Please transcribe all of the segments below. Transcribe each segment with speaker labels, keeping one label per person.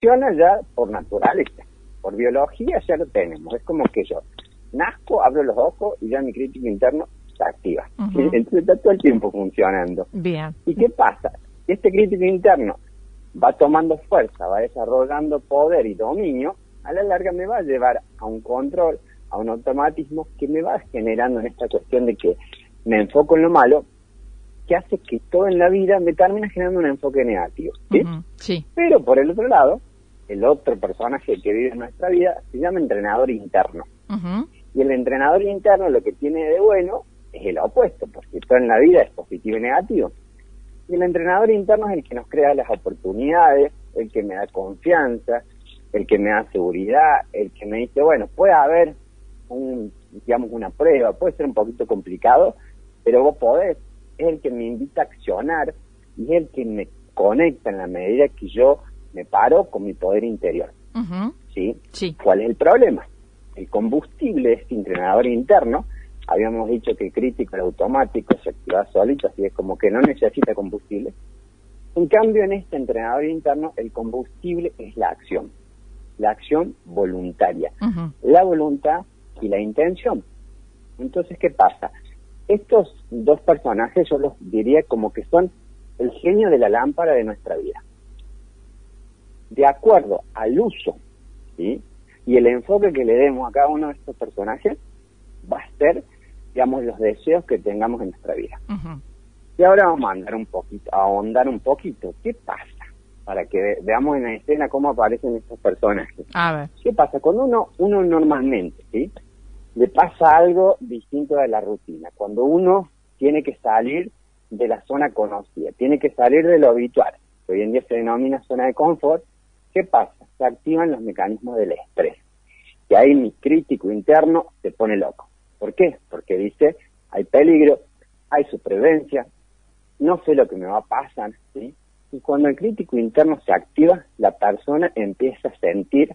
Speaker 1: funciona ya por naturaleza, por biología ya lo tenemos. Es como que yo nazco, abro los ojos y ya mi crítico interno se activa. Entonces está todo el tiempo funcionando.
Speaker 2: Bien.
Speaker 1: ¿Y qué pasa? Este crítico interno va tomando fuerza, va desarrollando poder y dominio, a la larga me va a llevar a un control, a un automatismo que me va generando en esta cuestión de que me enfoco en lo malo, que hace que todo en la vida me termine generando un enfoque negativo. ¿sí?
Speaker 2: sí.
Speaker 1: Pero por el otro lado, el otro personaje que vive en nuestra vida se llama entrenador interno. Y el entrenador interno lo que tiene de bueno es el opuesto, porque todo en la vida es positivo y negativo. Y el entrenador interno es el que nos crea las oportunidades, el que me da confianza, el que me da seguridad, el que me dice, bueno, puede haber un, digamos, una prueba, puede ser un poquito complicado, pero vos podés, es el que me invita a accionar y es el que me conecta en la medida que yo me paro con mi poder interior. ¿Sí?
Speaker 2: Sí.
Speaker 1: ¿Cuál es el problema? El combustible de este entrenador interno habíamos dicho que el crítico, el automático, se activa solito, así es como que no necesita combustible. En cambio, en este entrenador interno, el combustible es la acción, la acción voluntaria, la voluntad y la intención. Entonces, ¿qué pasa? Estos dos personajes yo los diría como que son el genio de la lámpara de nuestra vida. De acuerdo al uso ¿sí? y el enfoque que le demos a cada uno de estos personajes, va a ser digamos, los deseos que tengamos en nuestra vida. Y ahora vamos a andar un poquito, a ahondar un poquito. ¿Qué pasa? Para que veamos en la escena cómo aparecen estos personajes.
Speaker 2: A ver.
Speaker 1: ¿Qué pasa? Cuando uno, uno normalmente, ¿sí? Le pasa algo distinto de la rutina. Cuando uno tiene que salir de la zona conocida, tiene que salir de lo habitual, que hoy en día se denomina zona de confort, ¿qué pasa? Se activan los mecanismos del estrés. Y ahí mi crítico interno se pone loco. ¿Por qué? Porque dice, hay peligro, hay supervivencia, no sé lo que me va a pasar. Y cuando el crítico interno se activa, la persona empieza a sentir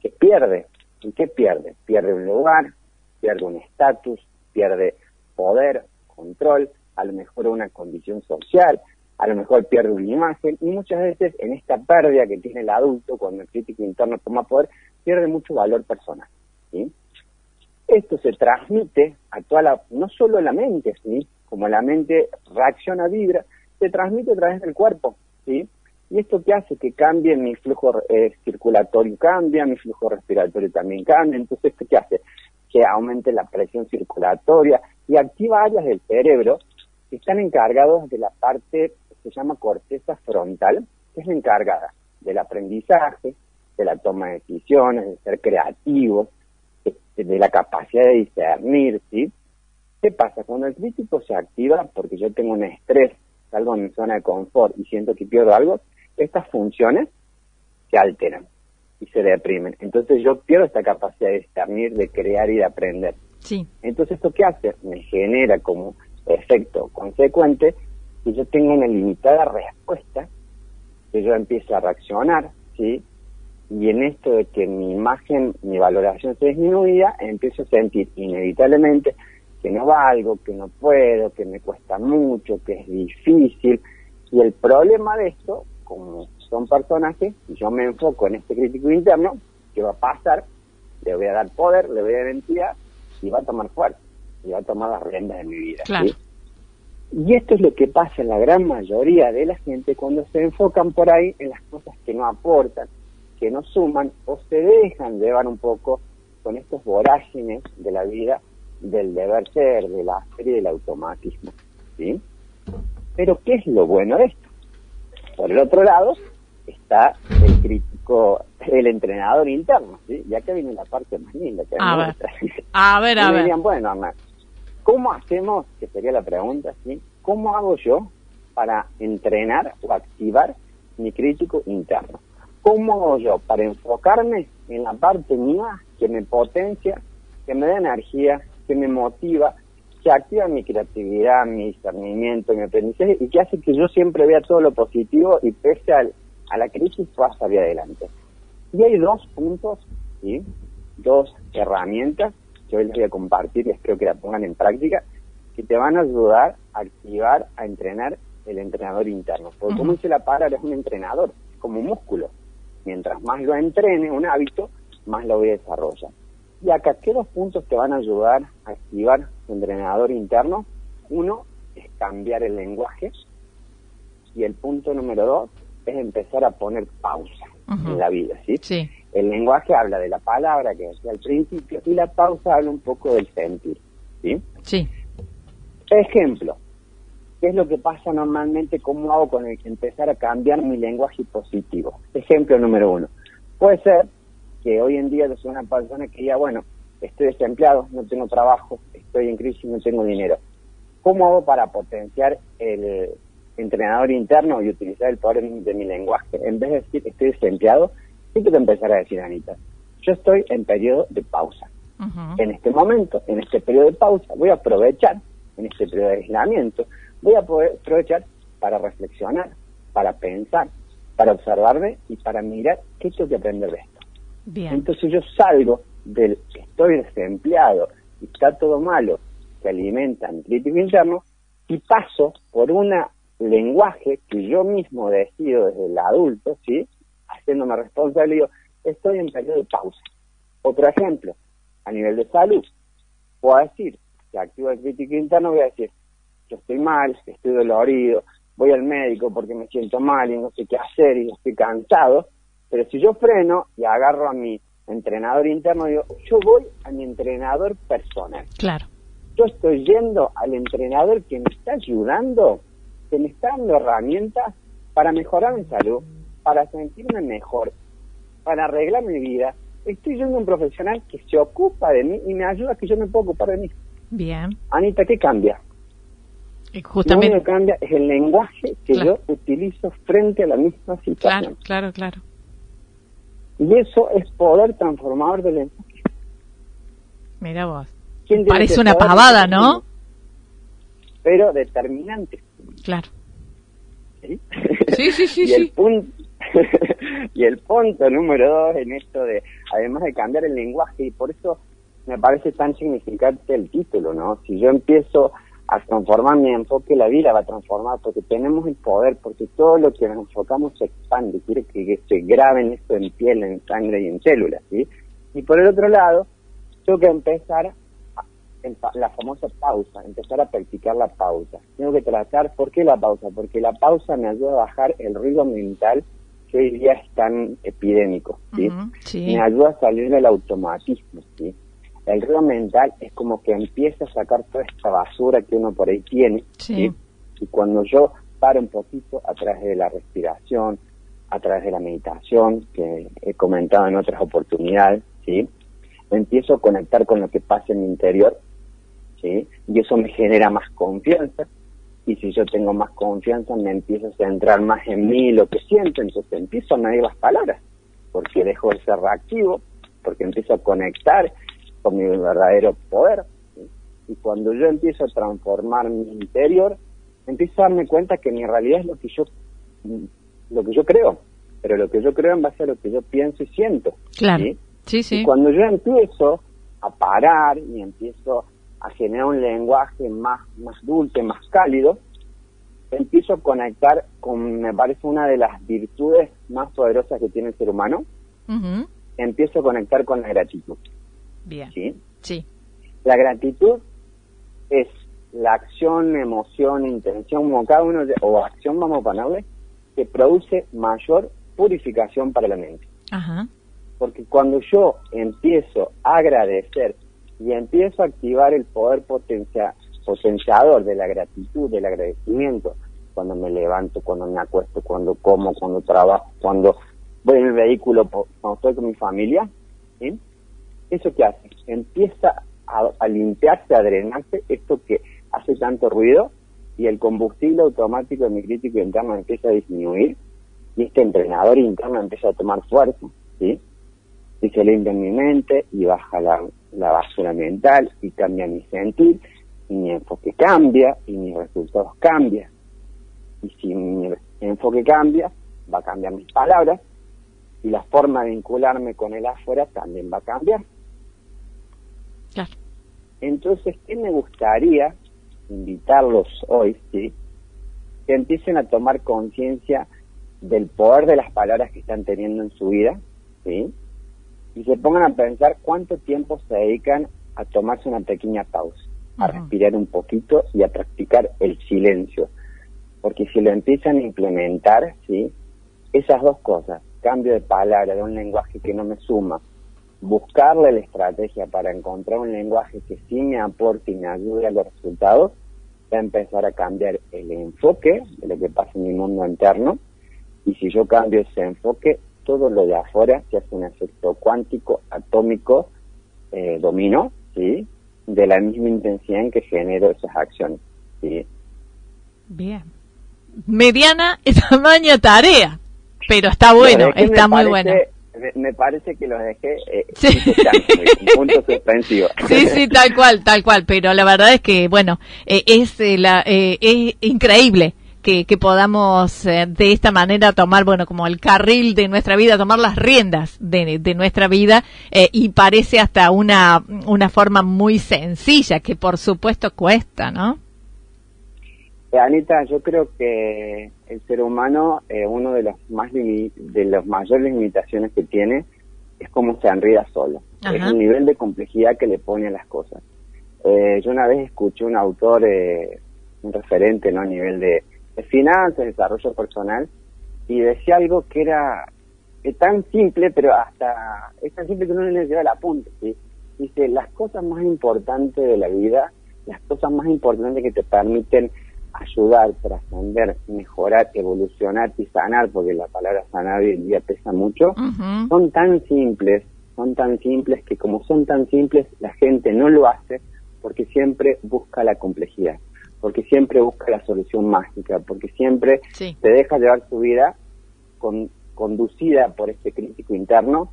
Speaker 1: que pierde. ¿Y qué pierde? Pierde un lugar, pierde un estatus, pierde poder, control, a lo mejor una condición social, a lo mejor pierde una imagen, y muchas veces en esta pérdida que tiene el adulto cuando el crítico interno toma poder, pierde mucho valor personal. ¿sí? Esto se transmite a toda la, no solo a la mente, ¿sí? Como la mente reacciona, vibra, se transmite a través del cuerpo, ¿sí? Y esto que hace que cambie mi flujo eh, circulatorio, cambia, mi flujo respiratorio también cambia, entonces ¿qué hace? Que aumente la presión circulatoria y activa áreas del cerebro que están encargados de la parte se llama corteza frontal, que es la encargada del aprendizaje, de la toma de decisiones, de ser creativo, de la capacidad de discernir, ¿sí? ¿Qué pasa? Cuando el crítico se activa, porque yo tengo un estrés, salgo en mi zona de confort y siento que pierdo algo, estas funciones se alteran y se deprimen. Entonces yo pierdo esta capacidad de discernir, de crear y de aprender.
Speaker 2: Sí.
Speaker 1: Entonces esto qué hace? Me genera como efecto consecuente que yo tengo una limitada respuesta, que yo empiezo a reaccionar, ¿sí? y en esto de que mi imagen, mi valoración se disminuía, empiezo a sentir inevitablemente que no valgo, que no puedo, que me cuesta mucho, que es difícil. Y el problema de esto, como son personajes, y yo me enfoco en este crítico interno, ¿qué va a pasar? Le voy a dar poder, le voy a dar identidad y va a tomar fuerza, y va a tomar las riendas de mi vida. Y esto es lo que pasa en la gran mayoría de la gente cuando se enfocan por ahí en las cosas que no aportan, que no suman o se dejan llevar un poco con estos vorágines de la vida, del deber ser, de la serie del automatismo. ¿sí? Pero ¿qué es lo bueno de esto? Por el otro lado está el crítico, el entrenador interno, ¿sí? Ya que viene la parte más linda. Que
Speaker 2: a, ver. a ver, a ver.
Speaker 1: bueno, ¿cómo hacemos, que sería la pregunta, ¿sí? ¿Cómo hago yo para entrenar o activar mi crítico interno? ¿Cómo hago yo para enfocarme en la parte mía que me potencia, que me da energía, que me motiva, que activa mi creatividad, mi discernimiento, mi aprendizaje y que hace que yo siempre vea todo lo positivo y pese a la crisis pueda adelante? Y hay dos puntos, ¿sí? dos herramientas que hoy les voy a compartir y espero que la pongan en práctica, que te van a ayudar activar, a entrenar el entrenador interno. Porque como dice la palabra, es un entrenador, como un músculo. Mientras más lo entrene un hábito, más lo voy a desarrollar. Y acá, ¿qué dos puntos te van a ayudar a activar tu entrenador interno? Uno es cambiar el lenguaje y el punto número dos es empezar a poner pausa en la vida, ¿sí?
Speaker 2: Sí.
Speaker 1: El lenguaje habla de la palabra que decía al principio y la pausa habla un poco del sentir, ¿sí?
Speaker 2: Sí.
Speaker 1: Ejemplo, ¿qué es lo que pasa normalmente? ¿Cómo hago con el que empezar a cambiar mi lenguaje positivo? Ejemplo número uno. Puede ser que hoy en día yo soy una persona que diga, bueno, estoy desempleado, no tengo trabajo, estoy en crisis, no tengo dinero. ¿Cómo hago para potenciar el entrenador interno y utilizar el poder de mi lenguaje? En vez de decir estoy desempleado, ¿qué que empezar a decir, Anita? Yo estoy en periodo de pausa. En este momento, en este periodo de pausa, voy a aprovechar, en este periodo de aislamiento, voy a poder aprovechar para reflexionar, para pensar, para observarme y para mirar qué tengo que aprender de esto. Entonces yo salgo del que estoy desempleado y está todo malo, que alimenta mi crítico interno, y paso por un lenguaje que yo mismo decido desde el adulto, ¿sí? Haciéndome responsable, digo, estoy en periodo de pausa. Otro ejemplo, a nivel de salud, puedo decir que activo el crítico interno, voy a decir, yo estoy mal, estoy dolorido, voy al médico porque me siento mal y no sé qué hacer y estoy cansado, pero si yo freno y agarro a mi entrenador interno, digo, yo voy a mi entrenador personal.
Speaker 2: Claro.
Speaker 1: Yo estoy yendo al entrenador que me está ayudando, que me está dando herramientas para mejorar mi salud, para sentirme mejor, para arreglar mi vida. Estoy yendo a un profesional que se ocupa de mí y me ayuda a que yo me pueda ocupar de mí.
Speaker 2: Bien.
Speaker 1: Anita, ¿qué cambia?
Speaker 2: Justamente.
Speaker 1: Lo que cambia es el lenguaje que yo utilizo frente a la misma situación.
Speaker 2: Claro, claro, claro.
Speaker 1: Y eso es poder transformador del lenguaje.
Speaker 2: Mira vos. Parece una pavada, ¿no?
Speaker 1: Pero determinante.
Speaker 2: Claro.
Speaker 1: ¿Sí?
Speaker 2: Sí, sí, sí.
Speaker 1: y, El punto, y el punto número dos en esto de, además de cambiar el lenguaje, y por eso me parece tan significante el título, ¿no? Si yo empiezo a transformar mi enfoque, la vida va a transformar, porque tenemos el poder, porque todo lo que nos enfocamos se expande, quiere que, se graben esto en piel, en sangre y en células, ¿sí? Y por el otro lado, tengo que empezar la famosa pausa, empezar a practicar la pausa. Tengo que tratar, ¿por qué la pausa? Porque la pausa me ayuda a bajar el ruido mental que hoy día es tan epidémico, ¿sí?
Speaker 2: sí.
Speaker 1: Me ayuda a salir del automatismo, ¿sí? El ruido mental es como que empieza a sacar toda esta basura que uno por ahí tiene.
Speaker 2: Sí.
Speaker 1: Y cuando yo paro un poquito a través de la respiración, a través de la meditación, que he comentado en otras oportunidades, ¿sí? empiezo a conectar con lo que pasa en mi interior, ¿sí? y eso me genera más confianza. Y si yo tengo más confianza, me empiezo a centrar más en mí, lo que siento, entonces empiezo a medir las palabras, porque dejo de ser reactivo, porque empiezo a conectar con mi verdadero poder. Y cuando yo empiezo a transformar mi interior, empiezo a darme cuenta que mi realidad es lo que yo lo que yo creo, pero lo que yo creo en base a lo que yo pienso y siento.
Speaker 2: Claro. Sí, sí.
Speaker 1: Y cuando yo empiezo a parar y empiezo a generar un lenguaje más, más dulce, más cálido, empiezo a conectar con, me parece, una de las virtudes más poderosas que tiene el ser humano. Empiezo a conectar con la gratitud.
Speaker 2: Bien.
Speaker 1: ¿Sí?
Speaker 2: Sí.
Speaker 1: La gratitud es la acción, emoción, intención, como cada uno, o acción, vamos a ponerle, que produce mayor purificación para la mente.
Speaker 2: Ajá.
Speaker 1: Porque cuando yo empiezo a agradecer y empiezo a activar el poder potencia, potenciador de la gratitud, del agradecimiento, cuando me levanto, cuando me acuesto, cuando como, cuando trabajo, cuando voy en el vehículo, cuando estoy con mi familia, ¿sí? ¿Eso qué hace? Empieza a, limpiarse, a drenarse esto que hace tanto ruido y el combustible automático de mi crítico interno empieza a disminuir y este entrenador interno empieza a tomar fuerza. Y se limpia mi mente y baja la, la basura mental y cambia mi sentir y mi enfoque cambia y mis resultados cambian. Y si mi enfoque cambia, va a cambiar mis palabras y la forma de vincularme con el afuera también va a cambiar. Entonces, ¿qué me gustaría invitarlos hoy, sí? Que empiecen a tomar conciencia del poder de las palabras que están teniendo en su vida, ¿sí? Y se pongan a pensar cuánto tiempo se dedican a tomarse una pequeña pausa, a respirar un poquito y a practicar el silencio. Porque si lo empiezan a implementar, ¿sí? Esas dos cosas, cambio de palabra, de un lenguaje que no me suma, buscarle la estrategia para encontrar un lenguaje que sí me aporte y me ayude a los resultados, va a empezar a cambiar el enfoque de lo que pasa en mi mundo interno. Y si yo cambio ese enfoque, todo lo de afuera se hace un efecto cuántico, atómico, eh, dominó, ¿sí? De la misma intensidad en que genero esas acciones, ¿sí?
Speaker 2: Bien. Mediana y tamaño tarea, pero está bueno, está muy bueno
Speaker 1: me parece que lo dejé eh, sí. punto suspensivo.
Speaker 2: Sí, sí, tal cual, tal cual, pero la verdad es que, bueno, eh, es, eh, la, eh, es increíble que, que podamos de esta manera tomar, bueno, como el carril de nuestra vida, tomar las riendas de, de nuestra vida y parece hasta una, una forma muy sencilla, que por supuesto cuesta, ¿no?
Speaker 1: Anita, yo creo que el ser humano, eh, uno de los más de las mayores limitaciones que tiene es cómo se enrida solo. Es el nivel de complejidad que le pone a las cosas. Eh, yo una vez escuché un autor, eh, un referente ¿no? a nivel de, finanzas, desarrollo personal, y decía algo que era tan simple, pero hasta es tan simple que uno le lleva la punta. Dice, las cosas más importantes de la vida, las cosas más importantes que te permiten ayudar, trascender, mejorar, evolucionar y sanar, porque la palabra sanar hoy en día pesa mucho, son tan simples, son tan simples que como son tan simples, la gente no lo hace porque siempre busca la complejidad, porque siempre busca la solución mágica, porque siempre se deja llevar su vida con, conducida por este crítico interno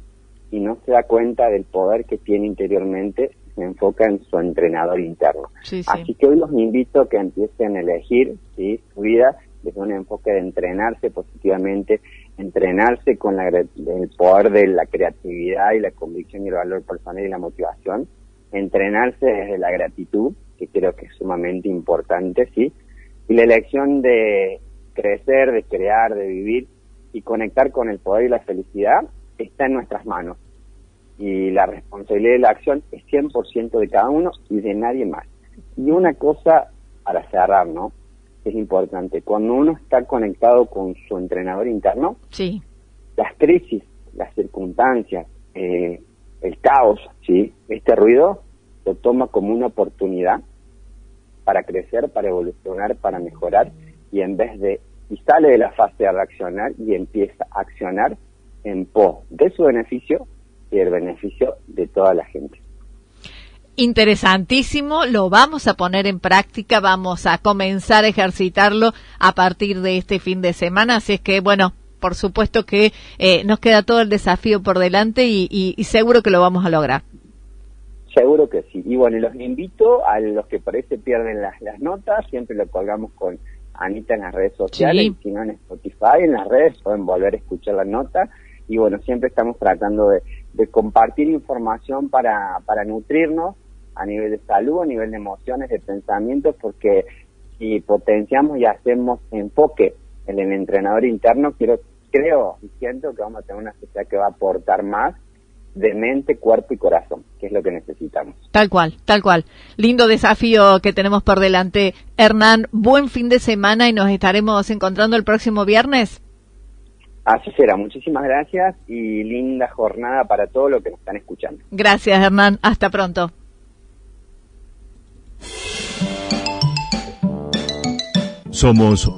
Speaker 1: y no se da cuenta del poder que tiene interiormente se enfoca en su entrenador interno. Así que hoy los invito a que empiecen a elegir ¿sí? su vida desde un enfoque de entrenarse positivamente, entrenarse con la, el poder de la creatividad y la convicción y el valor personal y la motivación, entrenarse desde la gratitud, que creo que es sumamente importante, ¿sí? Y la elección de crecer, de crear, de vivir y conectar con el poder y la felicidad está en nuestras manos y la responsabilidad de la acción es 100% de cada uno y de nadie más. Y una cosa para cerrar, ¿no? Es importante, cuando uno está conectado con su entrenador interno,
Speaker 2: sí.
Speaker 1: las crisis, las circunstancias, eh, el caos, ¿sí? Este ruido lo toma como una oportunidad para crecer, para evolucionar, para mejorar y en vez de, y sale de la fase de reaccionar y empieza a accionar en pos de su beneficio y el beneficio de toda la gente.
Speaker 2: Interesantísimo, lo vamos a poner en práctica, vamos a comenzar a ejercitarlo a partir de este fin de semana, así es que bueno, por supuesto que eh, nos queda todo el desafío por delante y, seguro que lo vamos a lograr.
Speaker 1: Seguro que sí. Y bueno, los invito a los que se pierden las, notas, siempre lo colgamos con Anita en las redes sociales, si no en Spotify, en las redes pueden volver a escuchar la nota. Y bueno, siempre estamos tratando de, de compartir información para, para nutrirnos a nivel de salud, a nivel de emociones, de pensamientos, porque si potenciamos y hacemos enfoque en el entrenador interno, quiero, creo y siento que vamos a tener una sociedad que va a aportar más de mente, cuerpo y corazón, que es lo que necesitamos.
Speaker 2: Tal cual, tal cual. Lindo desafío que tenemos por delante. Hernán, buen fin de semana y nos estaremos encontrando el próximo viernes.
Speaker 1: Así será, muchísimas gracias y linda jornada para todos los que nos están escuchando.
Speaker 2: Gracias, Hernán. Hasta pronto.
Speaker 3: Somos